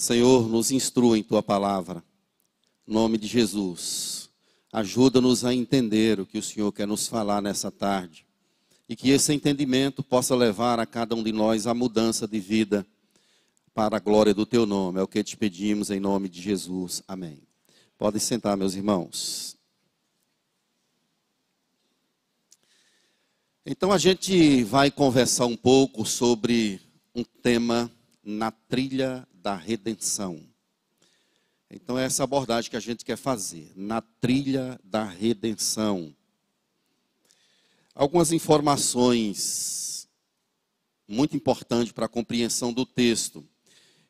Senhor, nos instrua em tua palavra. Em nome de Jesus. Ajuda-nos a entender o que o Senhor quer nos falar nessa tarde. E que esse entendimento possa levar a cada um de nós a mudança de vida para a glória do teu nome. É o que te pedimos em nome de Jesus. Amém. Podem sentar, meus irmãos. Então a gente vai conversar um pouco sobre um tema na trilha da redenção. Então é essa abordagem que a gente quer fazer, na trilha da redenção. Algumas informações muito importantes para a compreensão do texto.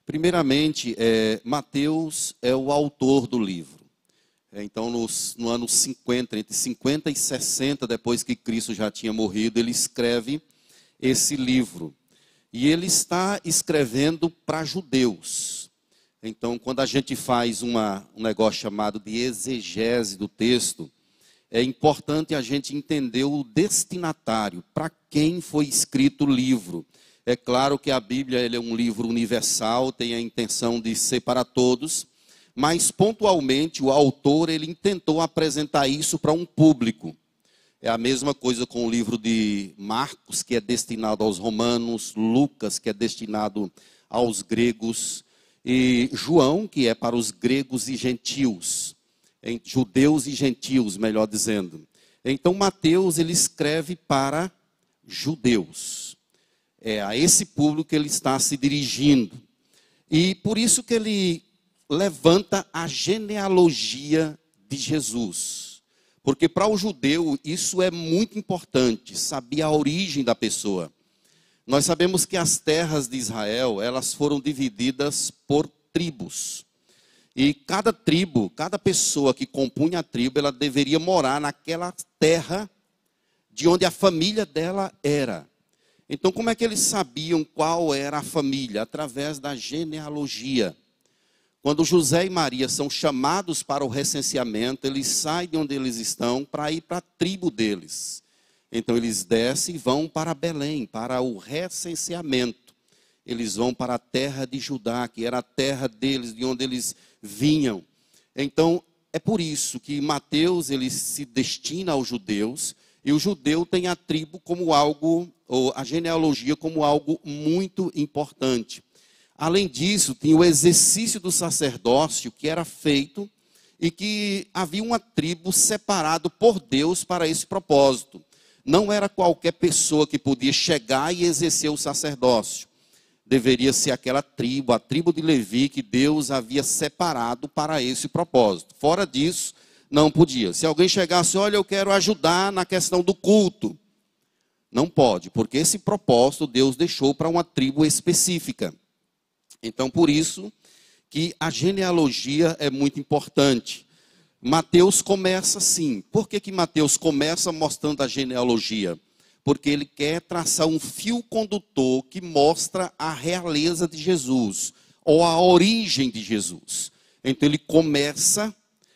Primeiramente, é, Mateus é o autor do livro. É, então, nos, no ano 50, entre 50 e 60, depois que Cristo já tinha morrido, ele escreve esse livro. E ele está escrevendo para judeus. Então, quando a gente faz uma, um negócio chamado de exegese do texto, é importante a gente entender o destinatário, para quem foi escrito o livro. É claro que a Bíblia é um livro universal, tem a intenção de ser para todos, mas pontualmente o autor ele tentou apresentar isso para um público. É a mesma coisa com o livro de Marcos, que é destinado aos romanos, Lucas, que é destinado aos gregos, e João, que é para os gregos e gentios, judeus e gentios, melhor dizendo. Então Mateus ele escreve para judeus. É a esse público que ele está se dirigindo. E por isso que ele levanta a genealogia de Jesus. Porque para o judeu isso é muito importante, saber a origem da pessoa. Nós sabemos que as terras de Israel, elas foram divididas por tribos. E cada tribo, cada pessoa que compunha a tribo, ela deveria morar naquela terra de onde a família dela era. Então, como é que eles sabiam qual era a família? Através da genealogia. Quando José e Maria são chamados para o recenseamento, eles saem de onde eles estão para ir para a tribo deles. Então eles descem e vão para Belém, para o recenseamento. Eles vão para a terra de Judá, que era a terra deles, de onde eles vinham. Então é por isso que Mateus ele se destina aos judeus e o judeu tem a tribo como algo ou a genealogia como algo muito importante. Além disso, tinha o exercício do sacerdócio que era feito e que havia uma tribo separado por Deus para esse propósito. Não era qualquer pessoa que podia chegar e exercer o sacerdócio. Deveria ser aquela tribo, a tribo de Levi, que Deus havia separado para esse propósito. Fora disso, não podia. Se alguém chegasse, olha, eu quero ajudar na questão do culto. Não pode, porque esse propósito Deus deixou para uma tribo específica. Então, por isso que a genealogia é muito importante. Mateus começa assim. Por que, que Mateus começa mostrando a genealogia? Porque ele quer traçar um fio condutor que mostra a realeza de Jesus, ou a origem de Jesus. Então ele começa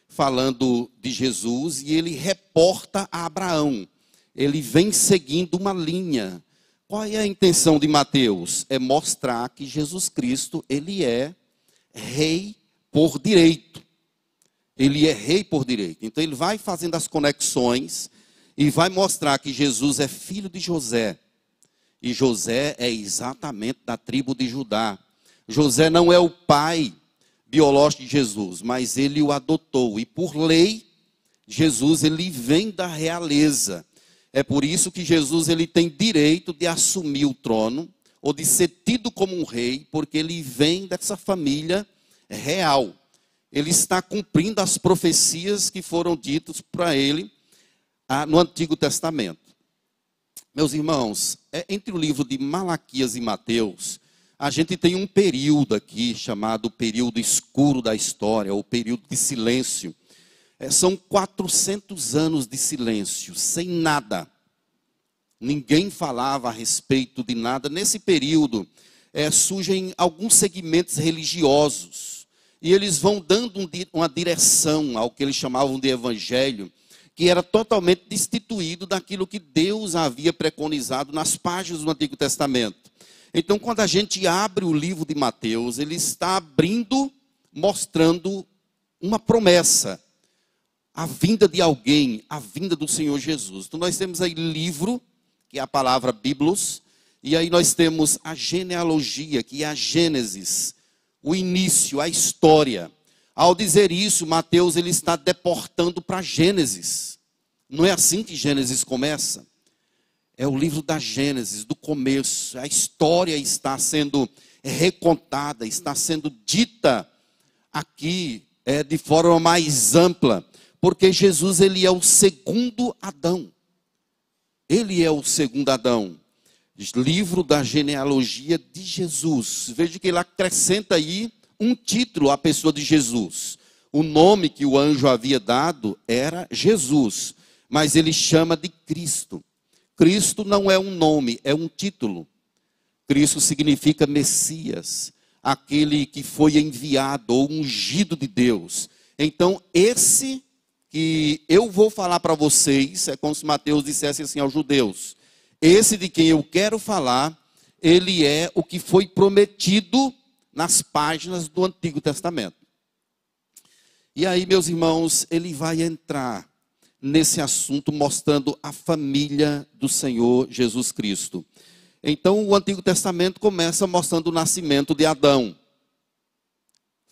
falando de Jesus e ele reporta a Abraão. Ele vem seguindo uma linha. Qual é a intenção de Mateus? É mostrar que Jesus Cristo, ele é rei por direito. Ele é rei por direito. Então ele vai fazendo as conexões e vai mostrar que Jesus é filho de José. E José é exatamente da tribo de Judá. José não é o pai biológico de Jesus, mas ele o adotou. E por lei, Jesus ele vem da realeza. É por isso que Jesus ele tem direito de assumir o trono ou de ser tido como um rei, porque ele vem dessa família real. Ele está cumprindo as profecias que foram ditas para ele ah, no Antigo Testamento. Meus irmãos, é, entre o livro de Malaquias e Mateus, a gente tem um período aqui chamado período escuro da história, ou período de silêncio. É, são 400 anos de silêncio, sem nada. Ninguém falava a respeito de nada. Nesse período, é, surgem alguns segmentos religiosos. E eles vão dando um, uma direção ao que eles chamavam de evangelho, que era totalmente destituído daquilo que Deus havia preconizado nas páginas do Antigo Testamento. Então, quando a gente abre o livro de Mateus, ele está abrindo, mostrando uma promessa. A vinda de alguém, a vinda do Senhor Jesus. Então, nós temos aí livro, que é a palavra Biblos, e aí nós temos a genealogia, que é a Gênesis, o início, a história. Ao dizer isso, Mateus ele está deportando para Gênesis. Não é assim que Gênesis começa? É o livro da Gênesis, do começo. A história está sendo recontada, está sendo dita aqui é, de forma mais ampla, porque Jesus ele é o segundo Adão. Ele é o segundo Adão livro da genealogia de Jesus. Veja que ele acrescenta aí um título à pessoa de Jesus. O nome que o anjo havia dado era Jesus, mas ele chama de Cristo. Cristo não é um nome, é um título. Cristo significa Messias, aquele que foi enviado ou ungido de Deus. Então, esse que eu vou falar para vocês é como se Mateus dissesse assim aos judeus: esse de quem eu quero falar, ele é o que foi prometido nas páginas do Antigo Testamento. E aí, meus irmãos, ele vai entrar nesse assunto mostrando a família do Senhor Jesus Cristo. Então, o Antigo Testamento começa mostrando o nascimento de Adão.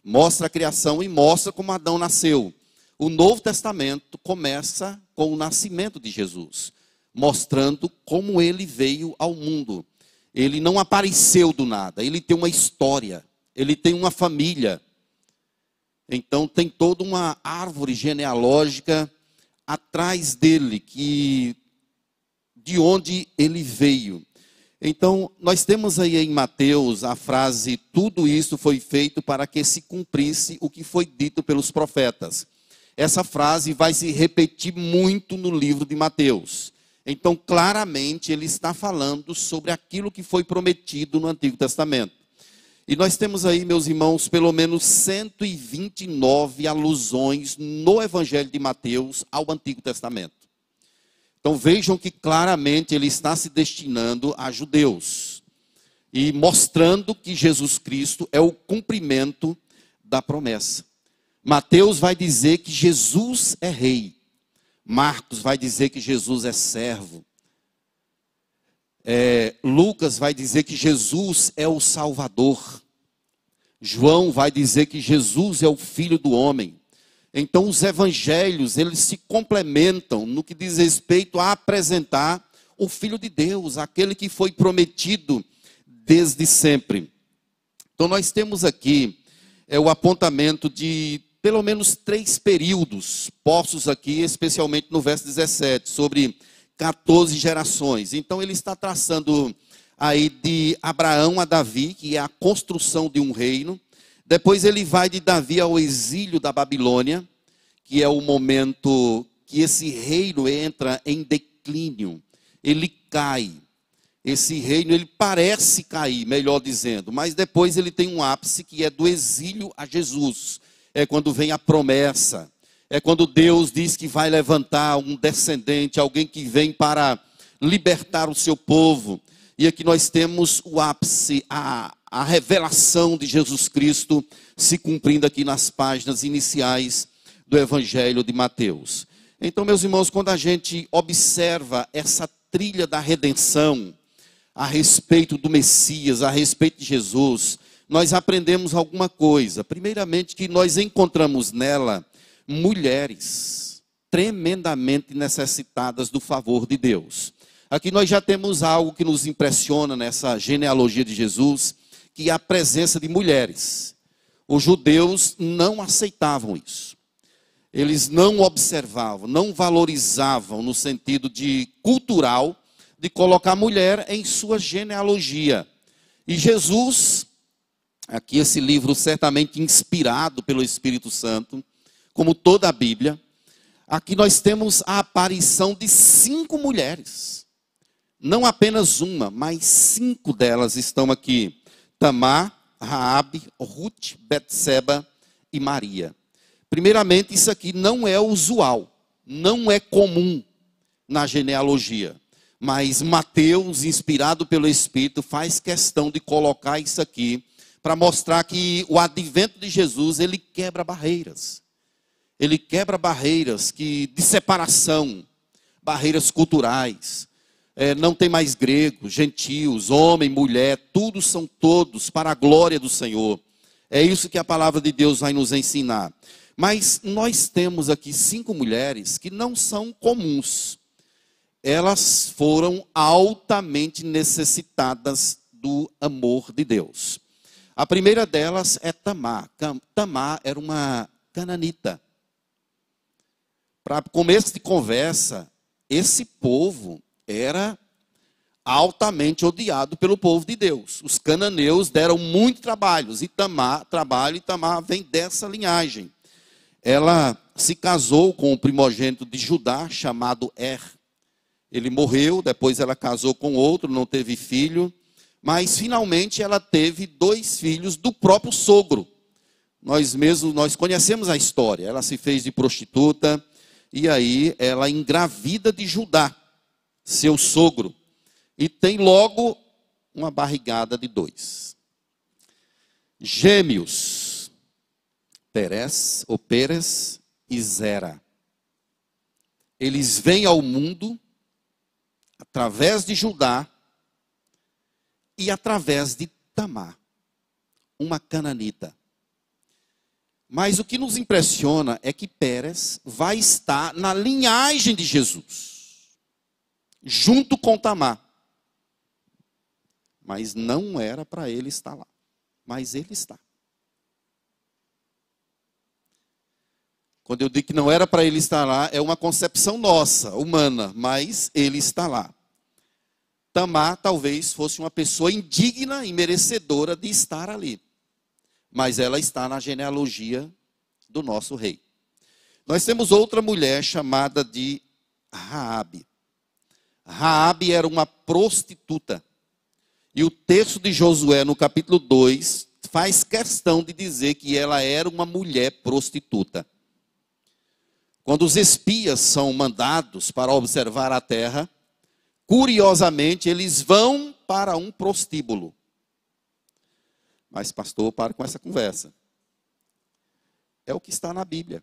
Mostra a criação e mostra como Adão nasceu. O Novo Testamento começa com o nascimento de Jesus mostrando como ele veio ao mundo. Ele não apareceu do nada, ele tem uma história, ele tem uma família. Então tem toda uma árvore genealógica atrás dele que de onde ele veio. Então, nós temos aí em Mateus a frase: tudo isso foi feito para que se cumprisse o que foi dito pelos profetas. Essa frase vai se repetir muito no livro de Mateus. Então, claramente, ele está falando sobre aquilo que foi prometido no Antigo Testamento. E nós temos aí, meus irmãos, pelo menos 129 alusões no Evangelho de Mateus ao Antigo Testamento. Então vejam que claramente ele está se destinando a judeus e mostrando que Jesus Cristo é o cumprimento da promessa. Mateus vai dizer que Jesus é rei. Marcos vai dizer que Jesus é servo. É, Lucas vai dizer que Jesus é o Salvador. João vai dizer que Jesus é o Filho do Homem. Então os evangelhos, eles se complementam no que diz respeito a apresentar o Filho de Deus, aquele que foi prometido desde sempre. Então nós temos aqui é, o apontamento de pelo menos três períodos postos aqui, especialmente no verso 17, sobre 14 gerações. Então ele está traçando aí de Abraão a Davi, que é a construção de um reino. Depois ele vai de Davi ao exílio da Babilônia, que é o momento que esse reino entra em declínio. Ele cai. Esse reino ele parece cair, melhor dizendo, mas depois ele tem um ápice que é do exílio a Jesus é quando vem a promessa, é quando Deus diz que vai levantar um descendente, alguém que vem para libertar o seu povo. E aqui nós temos o ápice, a, a revelação de Jesus Cristo se cumprindo aqui nas páginas iniciais do Evangelho de Mateus. Então, meus irmãos, quando a gente observa essa trilha da redenção, a respeito do Messias, a respeito de Jesus, nós aprendemos alguma coisa. Primeiramente, que nós encontramos nela mulheres tremendamente necessitadas do favor de Deus. Aqui nós já temos algo que nos impressiona nessa genealogia de Jesus, que é a presença de mulheres. Os judeus não aceitavam isso. Eles não observavam, não valorizavam no sentido de cultural de colocar a mulher em sua genealogia. E Jesus Aqui esse livro certamente inspirado pelo Espírito Santo, como toda a Bíblia. Aqui nós temos a aparição de cinco mulheres. Não apenas uma, mas cinco delas estão aqui. Tamar, Raabe, Ruth, Betseba e Maria. Primeiramente, isso aqui não é usual, não é comum na genealogia. mas Mateus, inspirado pelo Espírito, faz questão de colocar isso aqui para mostrar que o advento de Jesus, ele quebra barreiras. Ele quebra barreiras que de separação, barreiras culturais. É, não tem mais gregos, gentios, homem, mulher, todos são todos para a glória do Senhor. É isso que a palavra de Deus vai nos ensinar. Mas nós temos aqui cinco mulheres que não são comuns. Elas foram altamente necessitadas do amor de Deus. A primeira delas é Tamar. Tamar era uma cananita. Para começo de conversa, esse povo era altamente odiado pelo povo de Deus. Os cananeus deram muito trabalho, e Tamar, trabalho, e Tamar vem dessa linhagem. Ela se casou com o primogênito de Judá, chamado Er. Ele morreu, depois ela casou com outro, não teve filho, mas finalmente ela teve dois filhos do próprio sogro. Nós mesmos, nós conhecemos a história. Ela se fez de prostituta e aí ela engravida de Judá, seu sogro e tem logo uma barrigada de dois. Gêmeos, Perez, ou Pérez e Zera. Eles vêm ao mundo através de Judá e através de Tamar, uma cananita. Mas o que nos impressiona é que Pérez vai estar na linhagem de Jesus, junto com Tamar. Mas não era para ele estar lá. Mas ele está. Quando eu digo que não era para ele estar lá, é uma concepção nossa, humana, mas ele está lá. Tamar talvez fosse uma pessoa indigna e merecedora de estar ali. Mas ela está na genealogia do nosso rei. Nós temos outra mulher chamada de Raabe. Raabe era uma prostituta. E o texto de Josué, no capítulo 2, faz questão de dizer que ela era uma mulher prostituta. Quando os espias são mandados para observar a terra, curiosamente eles vão para um prostíbulo. Mas, pastor, para com essa conversa. É o que está na Bíblia.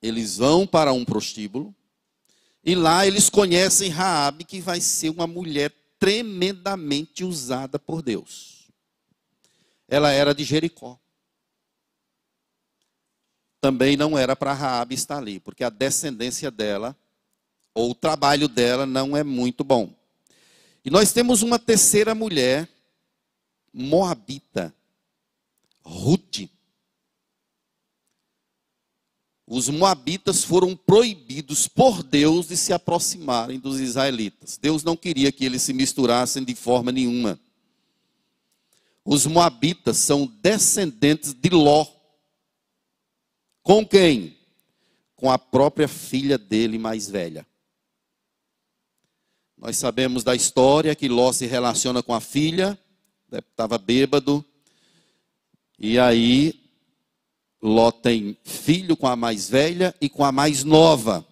Eles vão para um prostíbulo e lá eles conhecem Raabe, que vai ser uma mulher tremendamente usada por Deus. Ela era de Jericó. Também não era para Raabe estar ali, porque a descendência dela ou o trabalho dela não é muito bom. E nós temos uma terceira mulher, moabita, Ruth. Os moabitas foram proibidos por Deus de se aproximarem dos israelitas. Deus não queria que eles se misturassem de forma nenhuma. Os moabitas são descendentes de Ló. Com quem? Com a própria filha dele mais velha. Nós sabemos da história que Ló se relaciona com a filha, estava bêbado, e aí Ló tem filho com a mais velha e com a mais nova.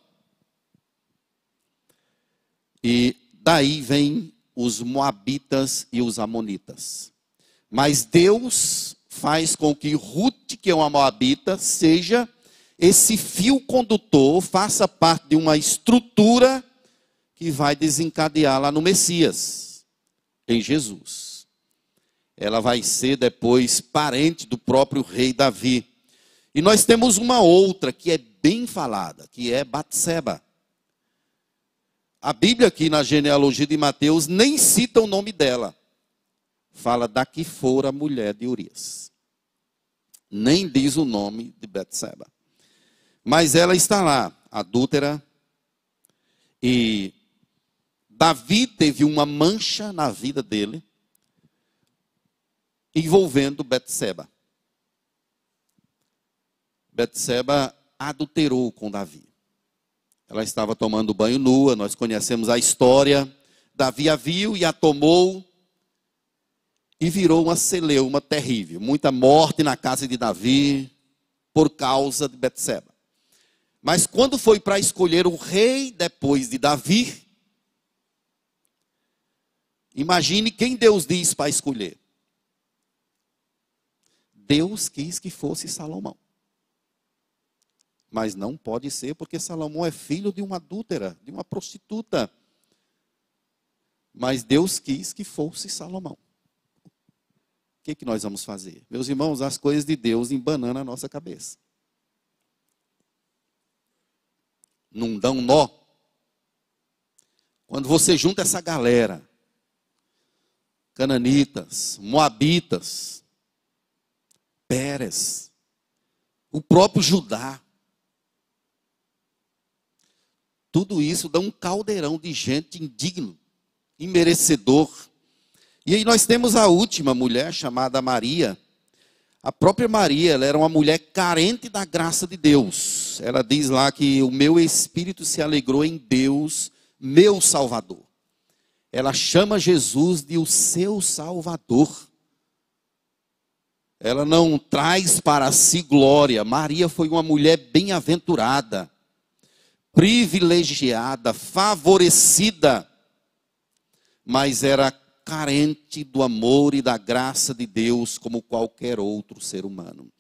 E daí vem os moabitas e os amonitas. Mas Deus faz com que Ruth, que é uma moabita, seja esse fio condutor, faça parte de uma estrutura que vai desencadear lá no Messias, em Jesus. Ela vai ser depois parente do próprio rei Davi. E nós temos uma outra que é bem falada, que é Batseba. A Bíblia aqui na genealogia de Mateus nem cita o nome dela. Fala da que fora a mulher de Urias. Nem diz o nome de Batseba. Mas ela está lá, adúltera. E Davi teve uma mancha na vida dele envolvendo Betseba. Betseba adulterou com Davi. Ela estava tomando banho nua, nós conhecemos a história. Davi a viu e a tomou e virou uma celeuma terrível. Muita morte na casa de Davi por causa de Betseba. Mas quando foi para escolher o rei depois de Davi, Imagine quem Deus diz para escolher. Deus quis que fosse Salomão. Mas não pode ser, porque Salomão é filho de uma adúltera, de uma prostituta. Mas Deus quis que fosse Salomão. O que, que nós vamos fazer? Meus irmãos, as coisas de Deus embanando a nossa cabeça. Não dão nó. Quando você junta essa galera, cananitas, moabitas, Pérez, o próprio Judá, tudo isso dá um caldeirão de gente indigno, imerecedor. E aí nós temos a última mulher chamada Maria. A própria Maria, ela era uma mulher carente da graça de Deus. Ela diz lá que o meu espírito se alegrou em Deus, meu Salvador. Ela chama Jesus de o seu Salvador. Ela não traz para si glória. Maria foi uma mulher bem-aventurada privilegiada, favorecida, mas era carente do amor e da graça de Deus como qualquer outro ser humano.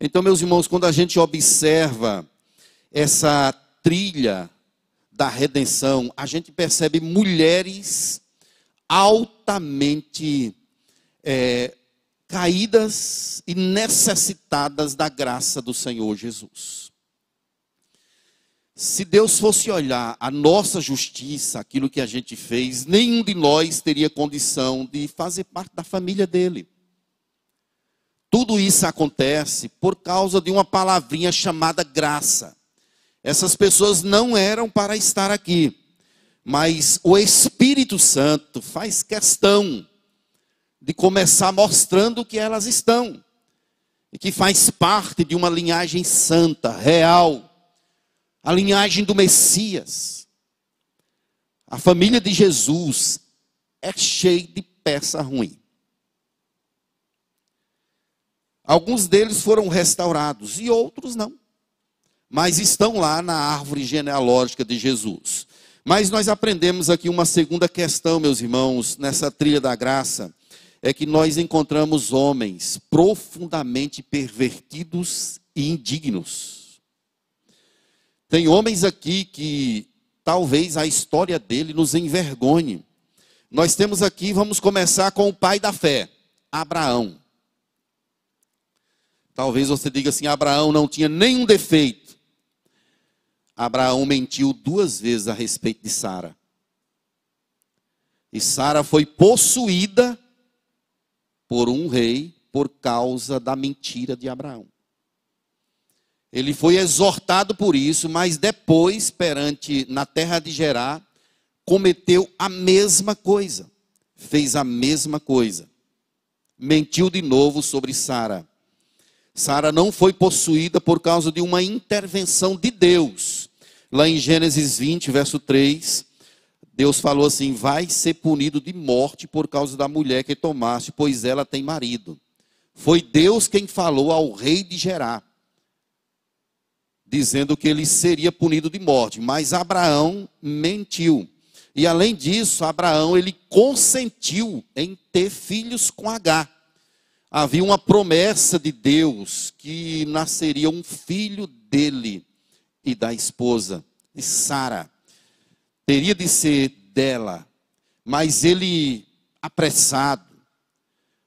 Então, meus irmãos, quando a gente observa essa trilha da redenção, a gente percebe mulheres altamente é, caídas e necessitadas da graça do Senhor Jesus. Se Deus fosse olhar a nossa justiça, aquilo que a gente fez, nenhum de nós teria condição de fazer parte da família dele. Tudo isso acontece por causa de uma palavrinha chamada graça. Essas pessoas não eram para estar aqui, mas o Espírito Santo faz questão de começar mostrando que elas estão, e que faz parte de uma linhagem santa, real a linhagem do Messias. A família de Jesus é cheia de peça ruim. Alguns deles foram restaurados e outros não. Mas estão lá na árvore genealógica de Jesus. Mas nós aprendemos aqui uma segunda questão, meus irmãos, nessa trilha da graça, é que nós encontramos homens profundamente pervertidos e indignos. Tem homens aqui que talvez a história dele nos envergonhe. Nós temos aqui, vamos começar com o pai da fé, Abraão. Talvez você diga assim: Abraão não tinha nenhum defeito. Abraão mentiu duas vezes a respeito de Sara. E Sara foi possuída por um rei por causa da mentira de Abraão. Ele foi exortado por isso, mas depois, perante na terra de Gerar, cometeu a mesma coisa. Fez a mesma coisa. Mentiu de novo sobre Sara. Sara não foi possuída por causa de uma intervenção de Deus. Lá em Gênesis 20, verso 3, Deus falou assim: Vai ser punido de morte por causa da mulher que tomaste, pois ela tem marido. Foi Deus quem falou ao rei de Gerar dizendo que ele seria punido de morte, mas Abraão mentiu. E além disso, Abraão ele consentiu em ter filhos com H. Havia uma promessa de Deus que nasceria um filho dele e da esposa, de Sara. Teria de ser dela, mas ele apressado,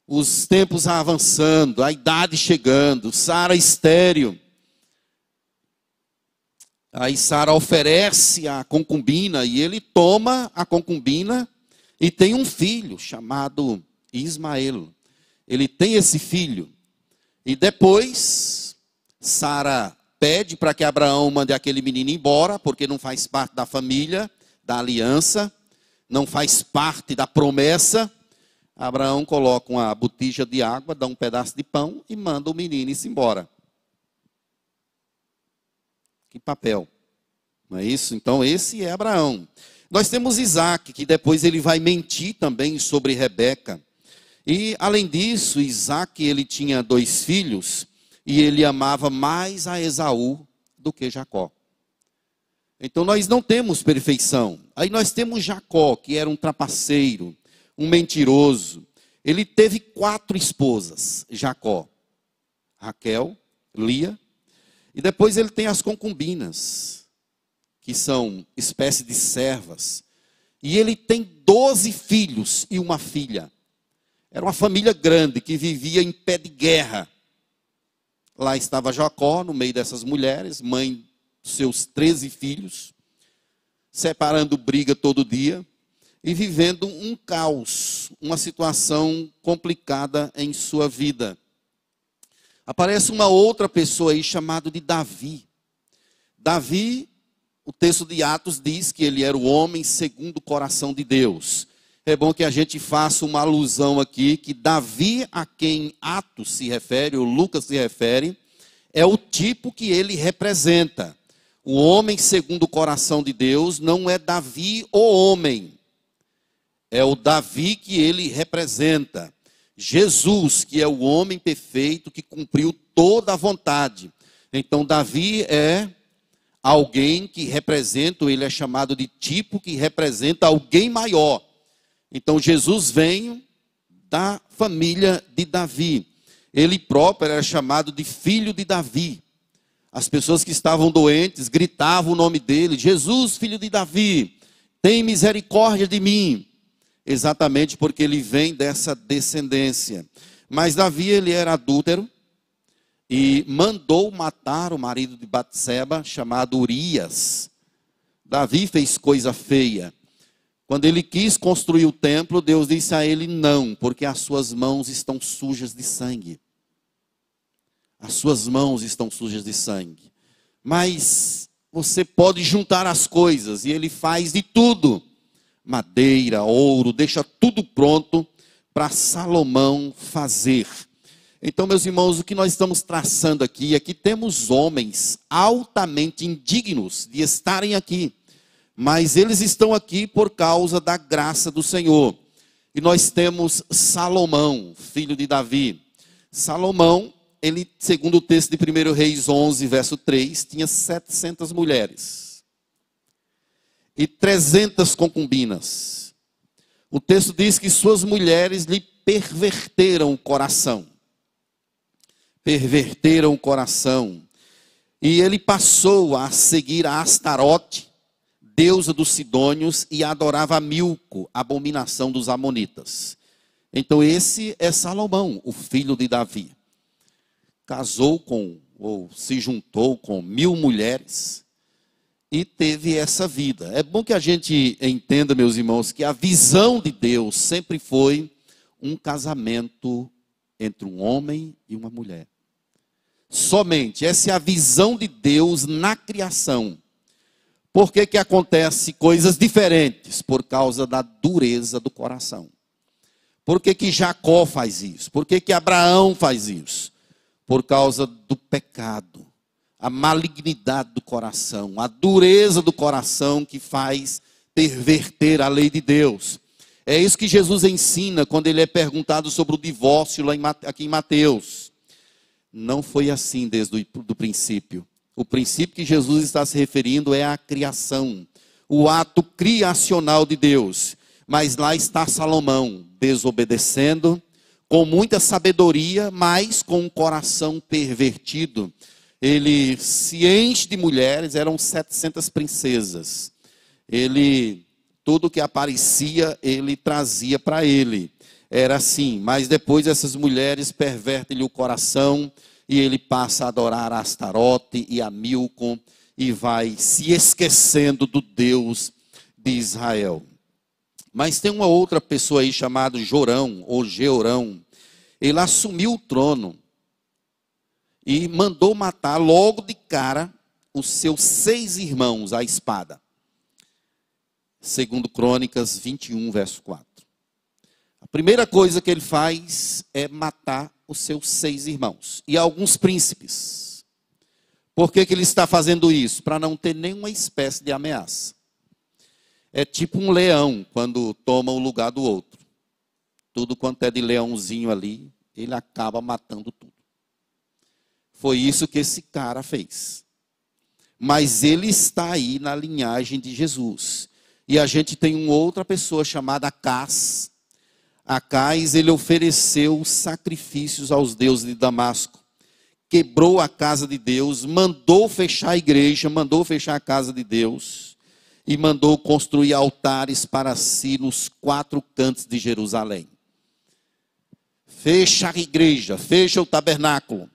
os tempos avançando, a idade chegando, Sara estéreo, Aí Sara oferece a concubina e ele toma a concubina e tem um filho chamado Ismael. Ele tem esse filho. E depois Sara pede para que Abraão mande aquele menino embora, porque não faz parte da família, da aliança, não faz parte da promessa. Abraão coloca uma botija de água, dá um pedaço de pão e manda o menino ir embora. Que papel. Não é isso? Então, esse é Abraão. Nós temos Isaac, que depois ele vai mentir também sobre Rebeca. E, além disso, Isaac, ele tinha dois filhos, e ele amava mais a Esaú do que Jacó. Então, nós não temos perfeição. Aí nós temos Jacó, que era um trapaceiro, um mentiroso. Ele teve quatro esposas: Jacó, Raquel, Lia, e depois ele tem as concubinas, que são espécie de servas. E ele tem doze filhos e uma filha. Era uma família grande que vivia em pé de guerra. Lá estava Jacó, no meio dessas mulheres, mãe dos seus treze filhos, separando briga todo dia e vivendo um caos, uma situação complicada em sua vida. Aparece uma outra pessoa aí chamado de Davi. Davi, o texto de Atos diz que ele era o homem segundo o coração de Deus. É bom que a gente faça uma alusão aqui que Davi, a quem Atos se refere, ou Lucas se refere, é o tipo que ele representa. O homem segundo o coração de Deus não é Davi o homem, é o Davi que ele representa. Jesus, que é o homem perfeito que cumpriu toda a vontade. Então, Davi é alguém que representa, ele é chamado de tipo que representa alguém maior. Então, Jesus vem da família de Davi. Ele próprio era chamado de filho de Davi. As pessoas que estavam doentes gritavam o nome dele: Jesus, filho de Davi, tem misericórdia de mim exatamente porque ele vem dessa descendência. Mas Davi ele era adúltero e mandou matar o marido de Batseba, chamado Urias. Davi fez coisa feia. Quando ele quis construir o templo, Deus disse a ele não, porque as suas mãos estão sujas de sangue. As suas mãos estão sujas de sangue. Mas você pode juntar as coisas e ele faz de tudo madeira, ouro, deixa tudo pronto para Salomão fazer. Então, meus irmãos, o que nós estamos traçando aqui é que temos homens altamente indignos de estarem aqui, mas eles estão aqui por causa da graça do Senhor. E nós temos Salomão, filho de Davi. Salomão, ele, segundo o texto de 1 Reis 11, verso 3, tinha 700 mulheres e trezentas concubinas. O texto diz que suas mulheres lhe perverteram o coração. Perverteram o coração. E ele passou a seguir a Astarote, deusa dos Sidônios, e adorava Milco, abominação dos Amonitas. Então, esse é Salomão, o filho de Davi. Casou com, ou se juntou com mil mulheres e teve essa vida. É bom que a gente entenda, meus irmãos, que a visão de Deus sempre foi um casamento entre um homem e uma mulher. Somente, essa é a visão de Deus na criação. Por que, que acontece coisas diferentes? Por causa da dureza do coração. Por que, que Jacó faz isso? Por que, que Abraão faz isso? Por causa do pecado a malignidade do coração, a dureza do coração que faz perverter a lei de Deus. É isso que Jesus ensina quando ele é perguntado sobre o divórcio lá em, aqui em Mateus. Não foi assim desde o princípio. O princípio que Jesus está se referindo é a criação, o ato criacional de Deus. Mas lá está Salomão, desobedecendo, com muita sabedoria, mas com um coração pervertido ele se enche de mulheres, eram 700 princesas. Ele, tudo que aparecia, ele trazia para ele. Era assim, mas depois essas mulheres pervertem-lhe o coração e ele passa a adorar a Astarote e a Milcom e vai se esquecendo do Deus de Israel. Mas tem uma outra pessoa aí chamada Jorão ou Georão. Ele assumiu o trono e mandou matar logo de cara os seus seis irmãos à espada. Segundo Crônicas 21, verso 4. A primeira coisa que ele faz é matar os seus seis irmãos e alguns príncipes. Por que, que ele está fazendo isso? Para não ter nenhuma espécie de ameaça. É tipo um leão quando toma o lugar do outro. Tudo quanto é de leãozinho ali, ele acaba matando tudo. Foi isso que esse cara fez. Mas ele está aí na linhagem de Jesus. E a gente tem uma outra pessoa chamada Cas, Acais, ele ofereceu sacrifícios aos deuses de Damasco. Quebrou a casa de Deus, mandou fechar a igreja, mandou fechar a casa de Deus e mandou construir altares para si nos quatro cantos de Jerusalém. Fecha a igreja, fecha o tabernáculo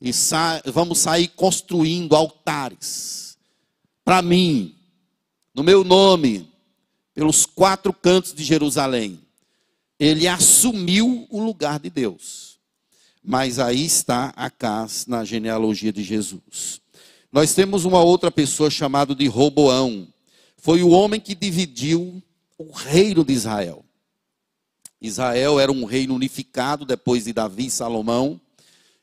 e sa vamos sair construindo altares para mim, no meu nome, pelos quatro cantos de Jerusalém ele assumiu o lugar de Deus. Mas aí está Acás na genealogia de Jesus. Nós temos uma outra pessoa chamada de Roboão. Foi o homem que dividiu o reino de Israel. Israel era um reino unificado depois de Davi e Salomão.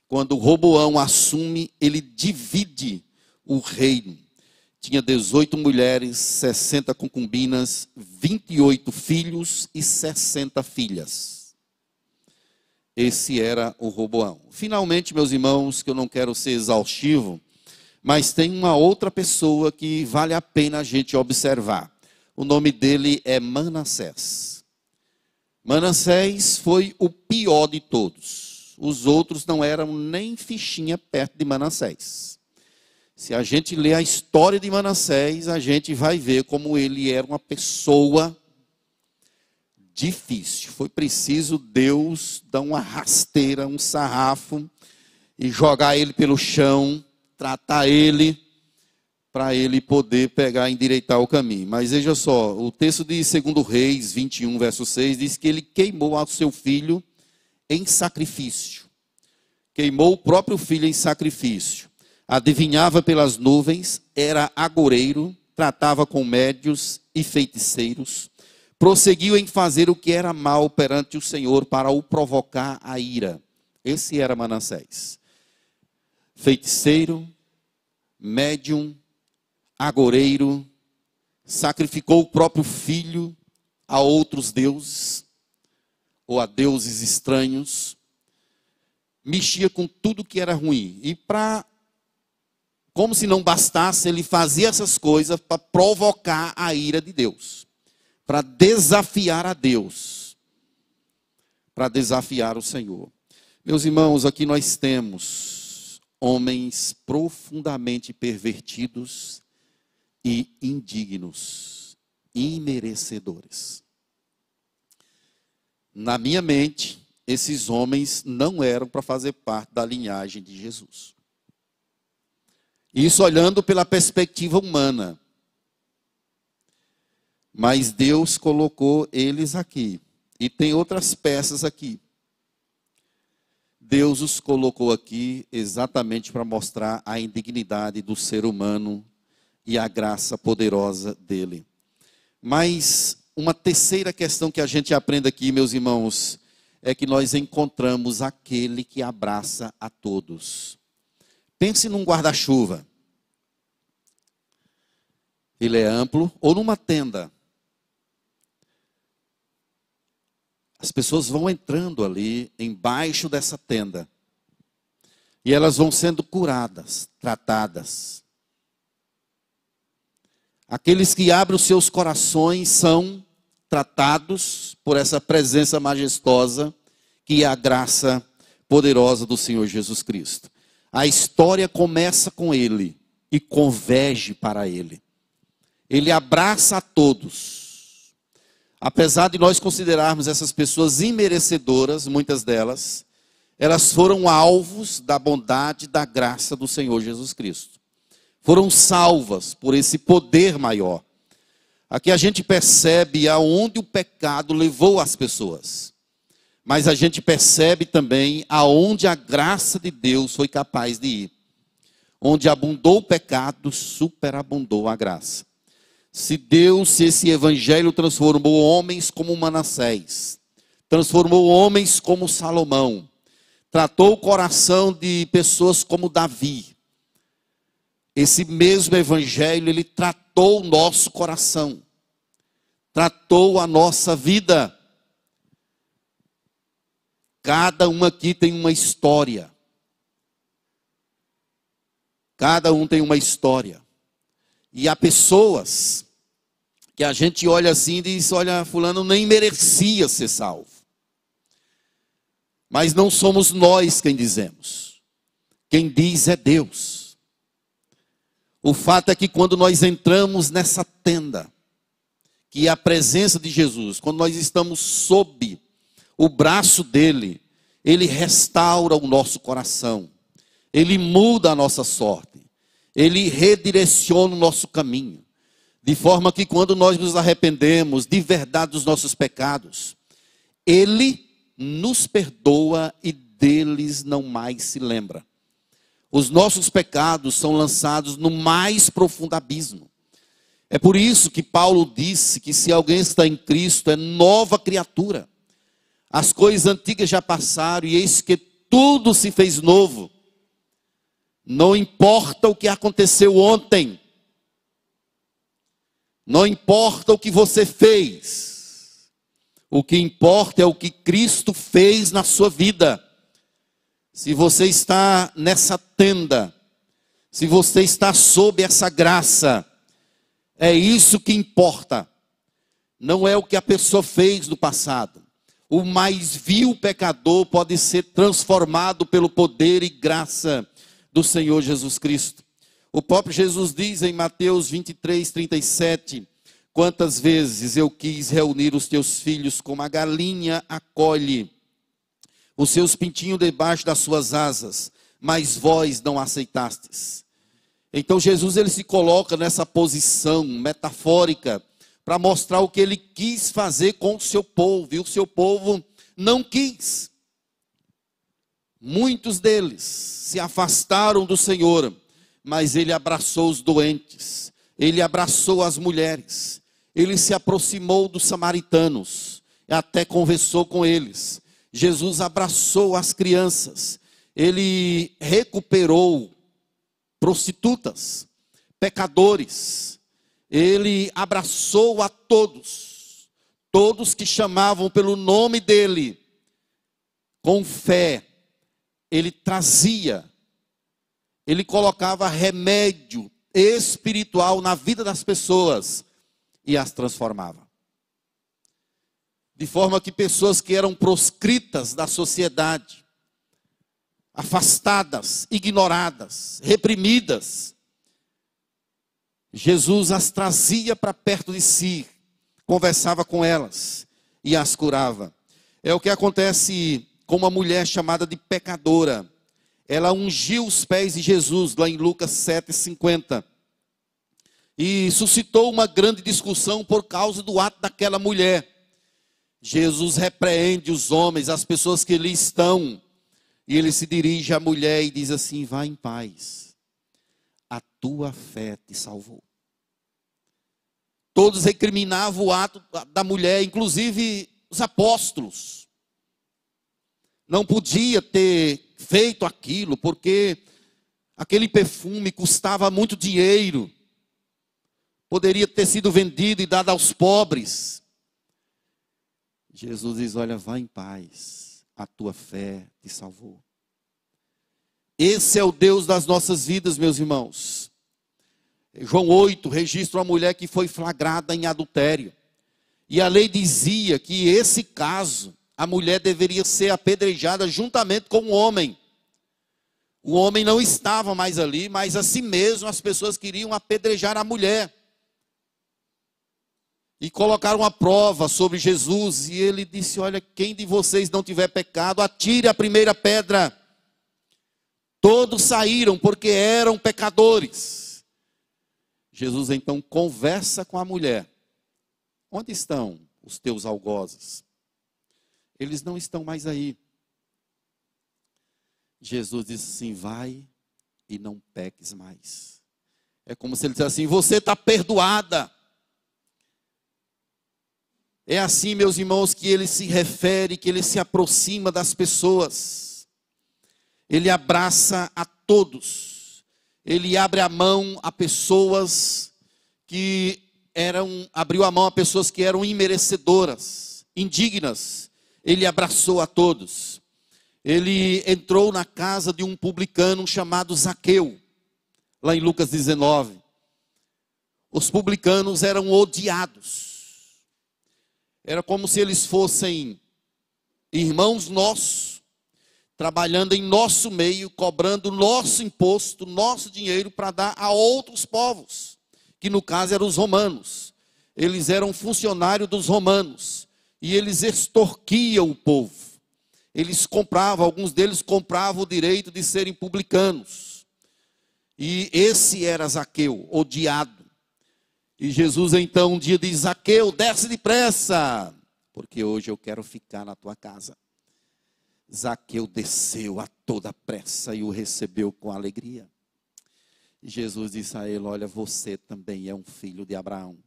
Quando Roboão assume, ele divide o reino tinha 18 mulheres, 60 concubinas, 28 filhos e 60 filhas. Esse era o Roboão. Finalmente, meus irmãos, que eu não quero ser exaustivo, mas tem uma outra pessoa que vale a pena a gente observar. O nome dele é Manassés. Manassés foi o pior de todos. Os outros não eram nem fichinha perto de Manassés. Se a gente ler a história de Manassés, a gente vai ver como ele era uma pessoa difícil. Foi preciso Deus dar uma rasteira, um sarrafo e jogar ele pelo chão, tratar ele para ele poder pegar e endireitar o caminho. Mas veja só, o texto de 2 Reis 21, verso 6 diz que ele queimou ao seu filho em sacrifício. Queimou o próprio filho em sacrifício adivinhava pelas nuvens, era agoreiro, tratava com médios e feiticeiros, prosseguiu em fazer o que era mal perante o Senhor para o provocar a ira. Esse era Manassés. Feiticeiro, médium, agoreiro, sacrificou o próprio filho a outros deuses ou a deuses estranhos, mexia com tudo que era ruim. E para como se não bastasse, ele fazia essas coisas para provocar a ira de Deus, para desafiar a Deus, para desafiar o Senhor. Meus irmãos, aqui nós temos homens profundamente pervertidos e indignos, imerecedores. Na minha mente, esses homens não eram para fazer parte da linhagem de Jesus. Isso olhando pela perspectiva humana. Mas Deus colocou eles aqui. E tem outras peças aqui. Deus os colocou aqui exatamente para mostrar a indignidade do ser humano e a graça poderosa dele. Mas uma terceira questão que a gente aprende aqui, meus irmãos, é que nós encontramos aquele que abraça a todos. Pense num guarda-chuva. Ele é amplo, ou numa tenda. As pessoas vão entrando ali embaixo dessa tenda. E elas vão sendo curadas, tratadas. Aqueles que abrem os seus corações são tratados por essa presença majestosa que é a graça poderosa do Senhor Jesus Cristo. A história começa com ele e converge para ele. Ele abraça a todos. Apesar de nós considerarmos essas pessoas imerecedoras, muitas delas, elas foram alvos da bondade e da graça do Senhor Jesus Cristo. Foram salvas por esse poder maior. Aqui a gente percebe aonde o pecado levou as pessoas. Mas a gente percebe também aonde a graça de Deus foi capaz de ir. Onde abundou o pecado, superabundou a graça. Se Deus, se esse evangelho transformou homens como Manassés, transformou homens como Salomão, tratou o coração de pessoas como Davi, esse mesmo evangelho, ele tratou o nosso coração, tratou a nossa vida. Cada um aqui tem uma história. Cada um tem uma história. E há pessoas que a gente olha assim e diz: olha, Fulano nem merecia ser salvo. Mas não somos nós quem dizemos. Quem diz é Deus. O fato é que quando nós entramos nessa tenda, que é a presença de Jesus, quando nós estamos sob o braço dele, ele restaura o nosso coração, ele muda a nossa sorte, ele redireciona o nosso caminho, de forma que quando nós nos arrependemos de verdade dos nossos pecados, ele nos perdoa e deles não mais se lembra. Os nossos pecados são lançados no mais profundo abismo. É por isso que Paulo disse que se alguém está em Cristo é nova criatura. As coisas antigas já passaram e eis que tudo se fez novo. Não importa o que aconteceu ontem. Não importa o que você fez. O que importa é o que Cristo fez na sua vida. Se você está nessa tenda, se você está sob essa graça, é isso que importa. Não é o que a pessoa fez no passado. O mais vil pecador pode ser transformado pelo poder e graça do Senhor Jesus Cristo. O próprio Jesus diz em Mateus 23, 37: Quantas vezes eu quis reunir os teus filhos como a galinha acolhe os seus pintinhos debaixo das suas asas, mas vós não aceitastes. Então Jesus ele se coloca nessa posição metafórica para mostrar o que ele quis fazer com o seu povo, e o seu povo não quis. Muitos deles se afastaram do Senhor, mas ele abraçou os doentes, ele abraçou as mulheres, ele se aproximou dos samaritanos, até conversou com eles. Jesus abraçou as crianças, ele recuperou prostitutas, pecadores, ele abraçou a todos, todos que chamavam pelo nome dele, com fé, ele trazia, ele colocava remédio espiritual na vida das pessoas e as transformava. De forma que pessoas que eram proscritas da sociedade, afastadas, ignoradas, reprimidas, Jesus as trazia para perto de si, conversava com elas e as curava. É o que acontece com uma mulher chamada de pecadora. Ela ungiu os pés de Jesus, lá em Lucas 7,50 e suscitou uma grande discussão por causa do ato daquela mulher. Jesus repreende os homens, as pessoas que ali estão, e ele se dirige à mulher e diz assim: Vá em paz, tua fé te salvou. Todos recriminavam o ato da mulher, inclusive os apóstolos. Não podia ter feito aquilo, porque aquele perfume custava muito dinheiro poderia ter sido vendido e dado aos pobres. Jesus diz: Olha, vá em paz, a tua fé te salvou. Esse é o Deus das nossas vidas, meus irmãos. João 8 registra uma mulher que foi flagrada em adultério. E a lei dizia que esse caso, a mulher deveria ser apedrejada juntamente com o homem. O homem não estava mais ali, mas assim mesmo as pessoas queriam apedrejar a mulher e colocaram uma prova sobre Jesus, e ele disse: Olha, quem de vocês não tiver pecado, atire a primeira pedra. Todos saíram porque eram pecadores. Jesus então conversa com a mulher: Onde estão os teus algozes? Eles não estão mais aí. Jesus disse assim: Vai e não peques mais. É como se ele dissesse assim: Você está perdoada. É assim, meus irmãos, que ele se refere, que ele se aproxima das pessoas. Ele abraça a todos. Ele abre a mão a pessoas que eram, abriu a mão a pessoas que eram imerecedoras, indignas. Ele abraçou a todos. Ele entrou na casa de um publicano chamado Zaqueu, lá em Lucas 19. Os publicanos eram odiados era como se eles fossem irmãos nossos, trabalhando em nosso meio, cobrando nosso imposto, nosso dinheiro para dar a outros povos, que no caso eram os romanos. Eles eram funcionários dos romanos e eles extorquiam o povo. Eles compravam, alguns deles compravam o direito de serem publicanos. E esse era Zaqueu, odiado. E Jesus então um dia diz: Zaqueu, desce depressa, porque hoje eu quero ficar na tua casa. Zaqueu desceu a toda pressa e o recebeu com alegria. Jesus disse a ele: Olha, você também é um filho de Abraão.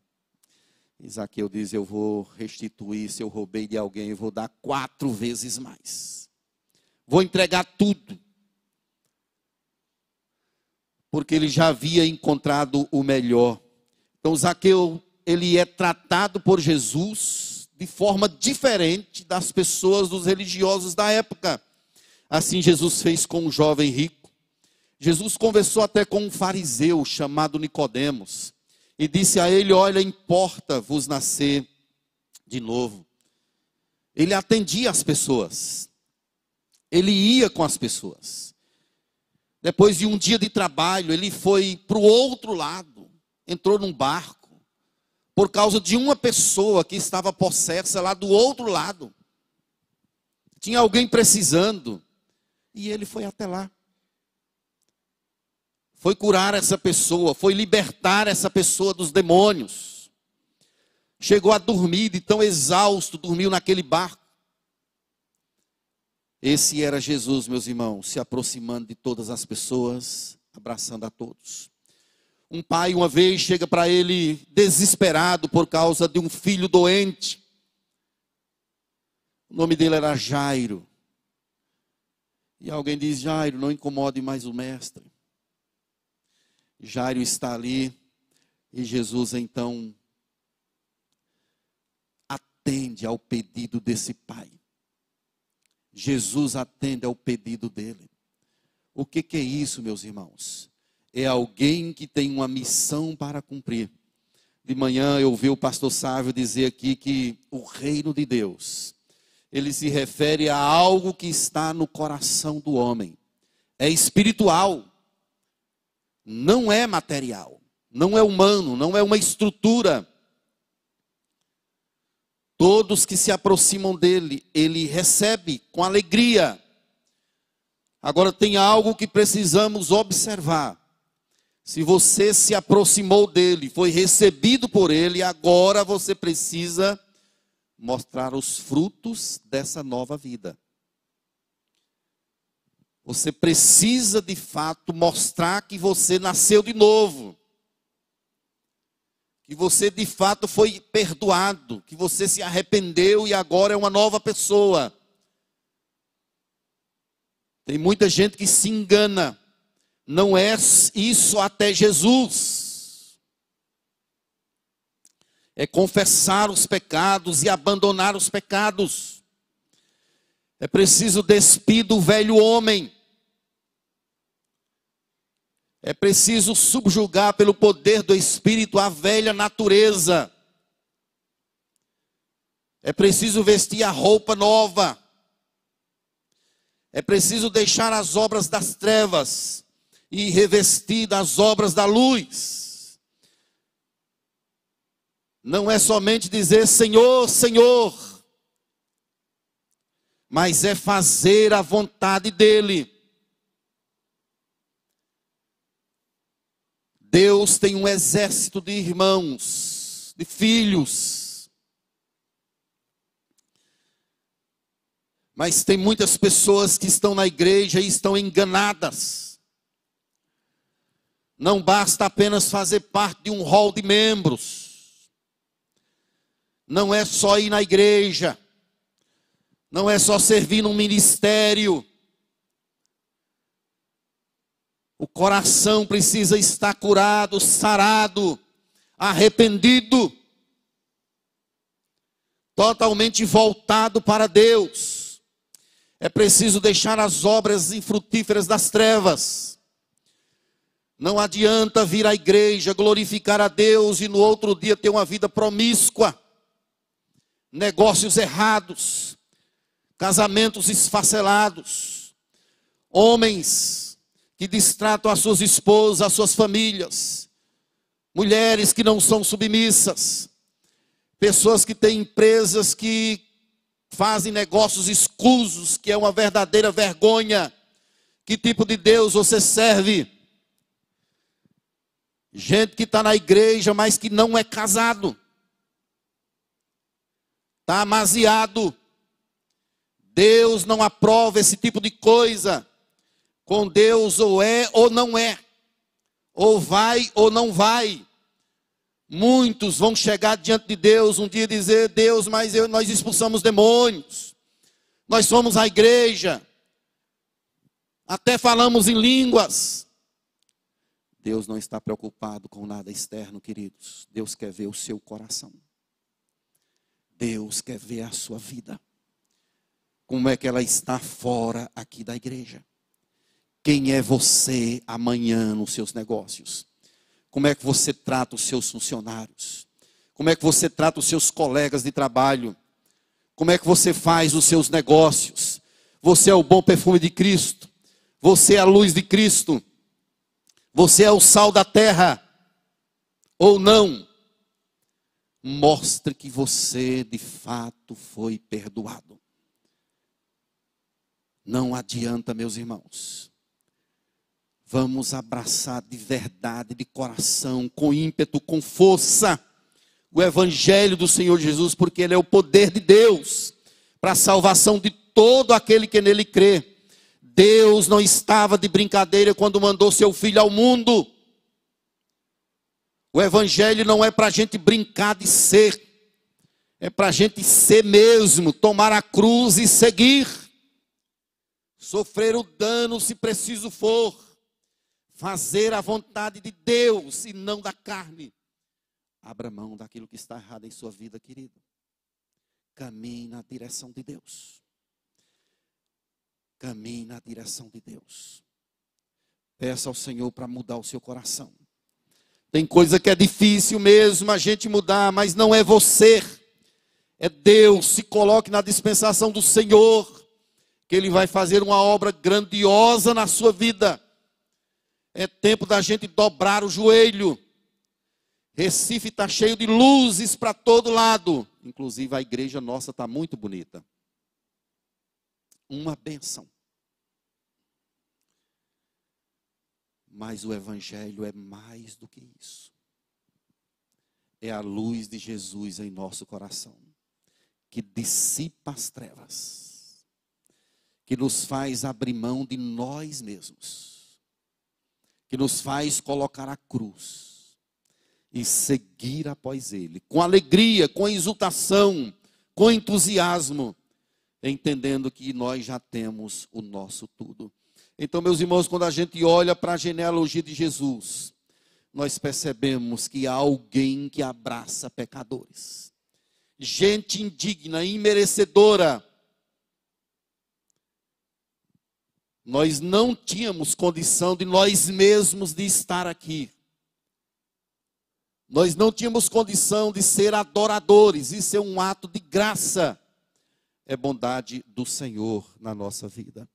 Zaqueu diz: Eu vou restituir, se eu roubei de alguém, eu vou dar quatro vezes mais. Vou entregar tudo. Porque ele já havia encontrado o melhor. Então, Zaqueu, ele é tratado por Jesus de forma diferente das pessoas, dos religiosos da época. Assim Jesus fez com um jovem rico. Jesus conversou até com um fariseu chamado Nicodemos e disse a ele: "Olha, importa vos nascer de novo". Ele atendia as pessoas. Ele ia com as pessoas. Depois de um dia de trabalho, ele foi para o outro lado, entrou num barco por causa de uma pessoa que estava possessa lá do outro lado. Tinha alguém precisando. E ele foi até lá. Foi curar essa pessoa, foi libertar essa pessoa dos demônios. Chegou a dormir, de tão exausto, dormiu naquele barco. Esse era Jesus, meus irmãos, se aproximando de todas as pessoas, abraçando a todos. Um pai, uma vez, chega para ele desesperado por causa de um filho doente. O nome dele era Jairo. E alguém diz: Jairo, não incomode mais o mestre. Jairo está ali e Jesus então atende ao pedido desse pai. Jesus atende ao pedido dele. O que, que é isso, meus irmãos? É alguém que tem uma missão para cumprir. De manhã eu ouvi o pastor Sávio dizer aqui que o reino de Deus, ele se refere a algo que está no coração do homem. É espiritual, não é material, não é humano, não é uma estrutura. Todos que se aproximam dele, ele recebe com alegria. Agora tem algo que precisamos observar. Se você se aproximou dele, foi recebido por ele, agora você precisa mostrar os frutos dessa nova vida. Você precisa de fato mostrar que você nasceu de novo. Que você de fato foi perdoado, que você se arrependeu e agora é uma nova pessoa. Tem muita gente que se engana não é isso até Jesus. É confessar os pecados e abandonar os pecados. É preciso despir do velho homem. É preciso subjugar pelo poder do Espírito a velha natureza. É preciso vestir a roupa nova. É preciso deixar as obras das trevas e revestir das obras da luz. Não é somente dizer Senhor, Senhor, mas é fazer a vontade dEle. Deus tem um exército de irmãos, de filhos. Mas tem muitas pessoas que estão na igreja e estão enganadas. Não basta apenas fazer parte de um hall de membros. Não é só ir na igreja. Não é só servir num ministério. O coração precisa estar curado, sarado, arrependido, totalmente voltado para Deus. É preciso deixar as obras infrutíferas das trevas não adianta vir à igreja, glorificar a Deus e no outro dia ter uma vida promíscua, negócios errados, casamentos esfacelados, Homens que distratam as suas esposas, as suas famílias. Mulheres que não são submissas. Pessoas que têm empresas que fazem negócios escusos, que é uma verdadeira vergonha. Que tipo de Deus você serve? Gente que está na igreja, mas que não é casado. Está amaziado. Deus não aprova esse tipo de coisa. Com Deus ou é ou não é. Ou vai ou não vai. Muitos vão chegar diante de Deus um dia e dizer: Deus, mas eu, nós expulsamos demônios. Nós somos a igreja. Até falamos em línguas. Deus não está preocupado com nada externo, queridos. Deus quer ver o seu coração. Deus quer ver a sua vida. Como é que ela está fora aqui da igreja? Quem é você amanhã nos seus negócios? Como é que você trata os seus funcionários? Como é que você trata os seus colegas de trabalho? Como é que você faz os seus negócios? Você é o bom perfume de Cristo. Você é a luz de Cristo. Você é o sal da terra ou não? Mostre que você de fato foi perdoado. Não adianta, meus irmãos. Vamos abraçar de verdade, de coração, com ímpeto, com força, o Evangelho do Senhor Jesus, porque Ele é o poder de Deus para a salvação de todo aquele que nele crê. Deus não estava de brincadeira quando mandou seu filho ao mundo. O Evangelho não é para a gente brincar de ser, é para a gente ser mesmo, tomar a cruz e seguir, sofrer o dano se preciso for, fazer a vontade de Deus e não da carne. Abra mão daquilo que está errado em sua vida, querido. Caminhe na direção de Deus. Caminhe na direção de Deus. Peça ao Senhor para mudar o seu coração. Tem coisa que é difícil mesmo a gente mudar, mas não é você, é Deus. Se coloque na dispensação do Senhor, que Ele vai fazer uma obra grandiosa na sua vida. É tempo da gente dobrar o joelho. Recife está cheio de luzes para todo lado. Inclusive a igreja nossa está muito bonita. Uma benção. Mas o Evangelho é mais do que isso. É a luz de Jesus em nosso coração, que dissipa as trevas, que nos faz abrir mão de nós mesmos, que nos faz colocar a cruz e seguir após Ele, com alegria, com exultação, com entusiasmo, entendendo que nós já temos o nosso tudo. Então, meus irmãos, quando a gente olha para a genealogia de Jesus, nós percebemos que há alguém que abraça pecadores. Gente indigna, imerecedora. Nós não tínhamos condição de nós mesmos de estar aqui. Nós não tínhamos condição de ser adoradores. Isso é um ato de graça. É bondade do Senhor na nossa vida.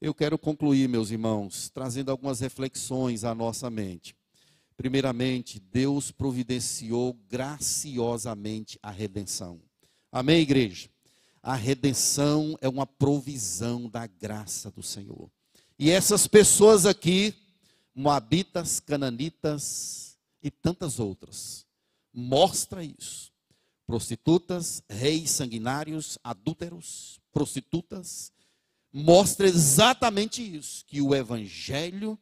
Eu quero concluir, meus irmãos, trazendo algumas reflexões à nossa mente. Primeiramente, Deus providenciou graciosamente a redenção. Amém, igreja? A redenção é uma provisão da graça do Senhor. E essas pessoas aqui, Moabitas, Cananitas e tantas outras, mostra isso. Prostitutas, reis sanguinários, adúlteros, prostitutas, mostra exatamente isso: que o Evangelho,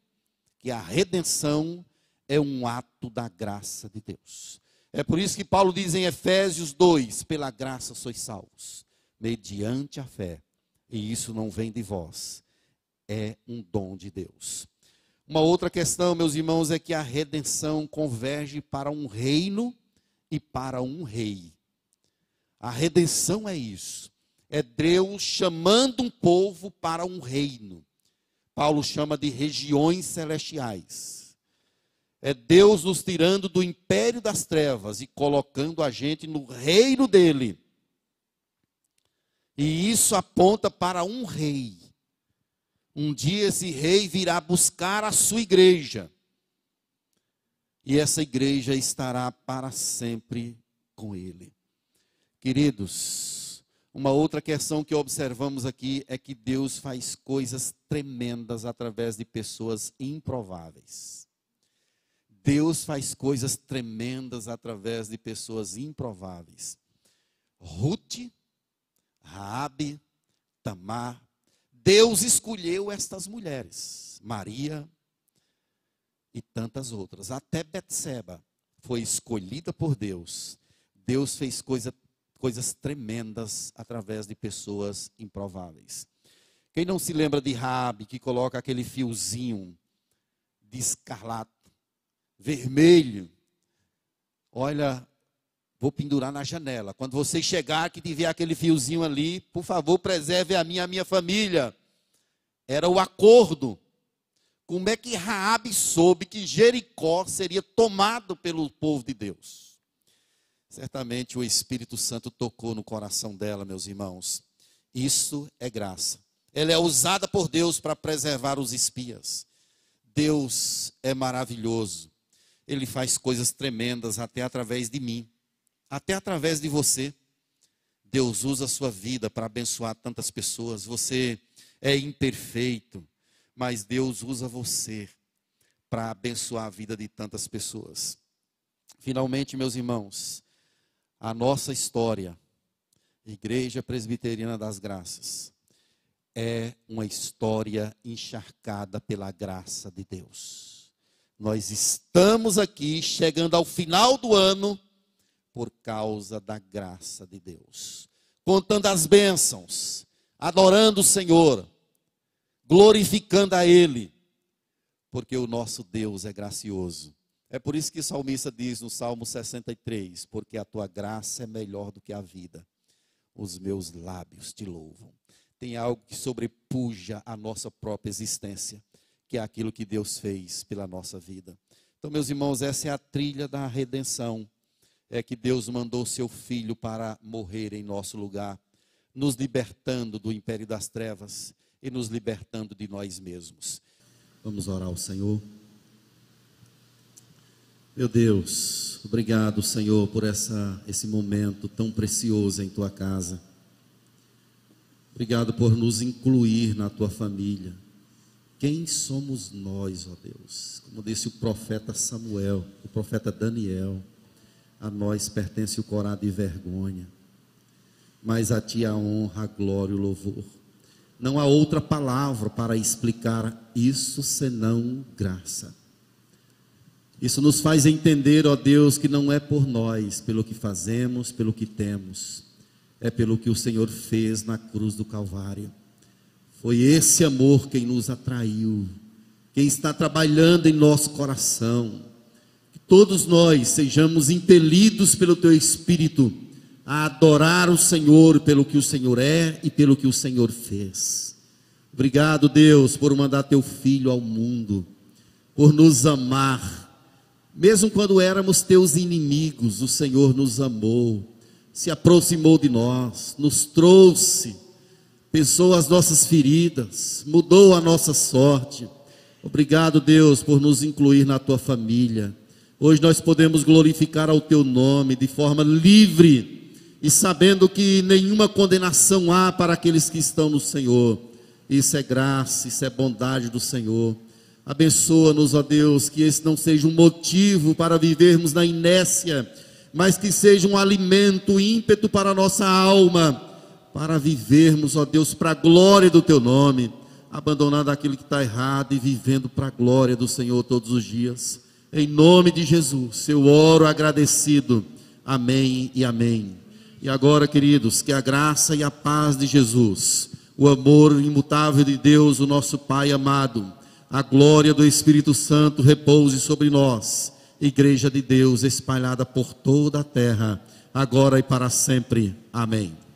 que a redenção é um ato da graça de Deus. É por isso que Paulo diz em Efésios 2: pela graça sois salvos, mediante a fé, e isso não vem de vós, é um dom de Deus. Uma outra questão, meus irmãos, é que a redenção converge para um reino e para um rei. A redenção é isso é Deus chamando um povo para um reino. Paulo chama de regiões celestiais. É Deus nos tirando do império das trevas e colocando a gente no reino dele. E isso aponta para um rei. Um dia esse rei virá buscar a sua igreja. E essa igreja estará para sempre com ele. Queridos, uma outra questão que observamos aqui é que Deus faz coisas tremendas através de pessoas improváveis. Deus faz coisas tremendas através de pessoas improváveis. Ruth, Raabe, Tamar, Deus escolheu estas mulheres, Maria e tantas outras. Até Betseba foi escolhida por Deus. Deus fez coisa, coisas tremendas através de pessoas improváveis. Quem não se lembra de Rabi que coloca aquele fiozinho de escarlate, vermelho? Olha, vou pendurar na janela. Quando você chegar que tiver aquele fiozinho ali, por favor, preserve a minha a minha família. Era o acordo. Como é que Raabe soube que Jericó seria tomado pelo povo de Deus? Certamente o Espírito Santo tocou no coração dela, meus irmãos. Isso é graça. Ela é usada por Deus para preservar os espias. Deus é maravilhoso. Ele faz coisas tremendas até através de mim até através de você. Deus usa a sua vida para abençoar tantas pessoas. Você é imperfeito, mas Deus usa você para abençoar a vida de tantas pessoas. Finalmente, meus irmãos, a nossa história, Igreja Presbiteriana das Graças, é uma história encharcada pela graça de Deus. Nós estamos aqui chegando ao final do ano por causa da graça de Deus. Contando as bênçãos, adorando o Senhor, glorificando a Ele, porque o nosso Deus é gracioso. É por isso que o salmista diz no Salmo 63: Porque a tua graça é melhor do que a vida, os meus lábios te louvam. Tem algo que sobrepuja a nossa própria existência, que é aquilo que Deus fez pela nossa vida. Então, meus irmãos, essa é a trilha da redenção é que Deus mandou seu filho para morrer em nosso lugar, nos libertando do império das trevas e nos libertando de nós mesmos. Vamos orar ao Senhor. Meu Deus, obrigado, Senhor, por essa, esse momento tão precioso em tua casa. Obrigado por nos incluir na tua família. Quem somos nós, ó Deus? Como disse o profeta Samuel, o profeta Daniel a nós pertence o corado e vergonha, mas a ti a honra, a glória e o louvor. Não há outra palavra para explicar isso senão graça. Isso nos faz entender, ó Deus, que não é por nós, pelo que fazemos, pelo que temos, é pelo que o Senhor fez na cruz do Calvário. Foi esse amor quem nos atraiu, quem está trabalhando em nosso coração todos nós sejamos impelidos pelo Teu Espírito a adorar o Senhor pelo que o Senhor é e pelo que o Senhor fez. Obrigado, Deus, por mandar Teu Filho ao mundo, por nos amar. Mesmo quando éramos Teus inimigos, o Senhor nos amou, se aproximou de nós, nos trouxe, pesou as nossas feridas, mudou a nossa sorte. Obrigado, Deus, por nos incluir na Tua família. Hoje nós podemos glorificar ao teu nome de forma livre e sabendo que nenhuma condenação há para aqueles que estão no Senhor. Isso é graça, isso é bondade do Senhor. Abençoa-nos, ó Deus, que esse não seja um motivo para vivermos na inércia, mas que seja um alimento, ímpeto para a nossa alma, para vivermos, ó Deus, para a glória do teu nome, abandonando aquilo que está errado e vivendo para a glória do Senhor todos os dias. Em nome de Jesus, eu oro agradecido. Amém e amém. E agora, queridos, que a graça e a paz de Jesus, o amor imutável de Deus, o nosso Pai amado, a glória do Espírito Santo repouse sobre nós, Igreja de Deus espalhada por toda a terra, agora e para sempre. Amém.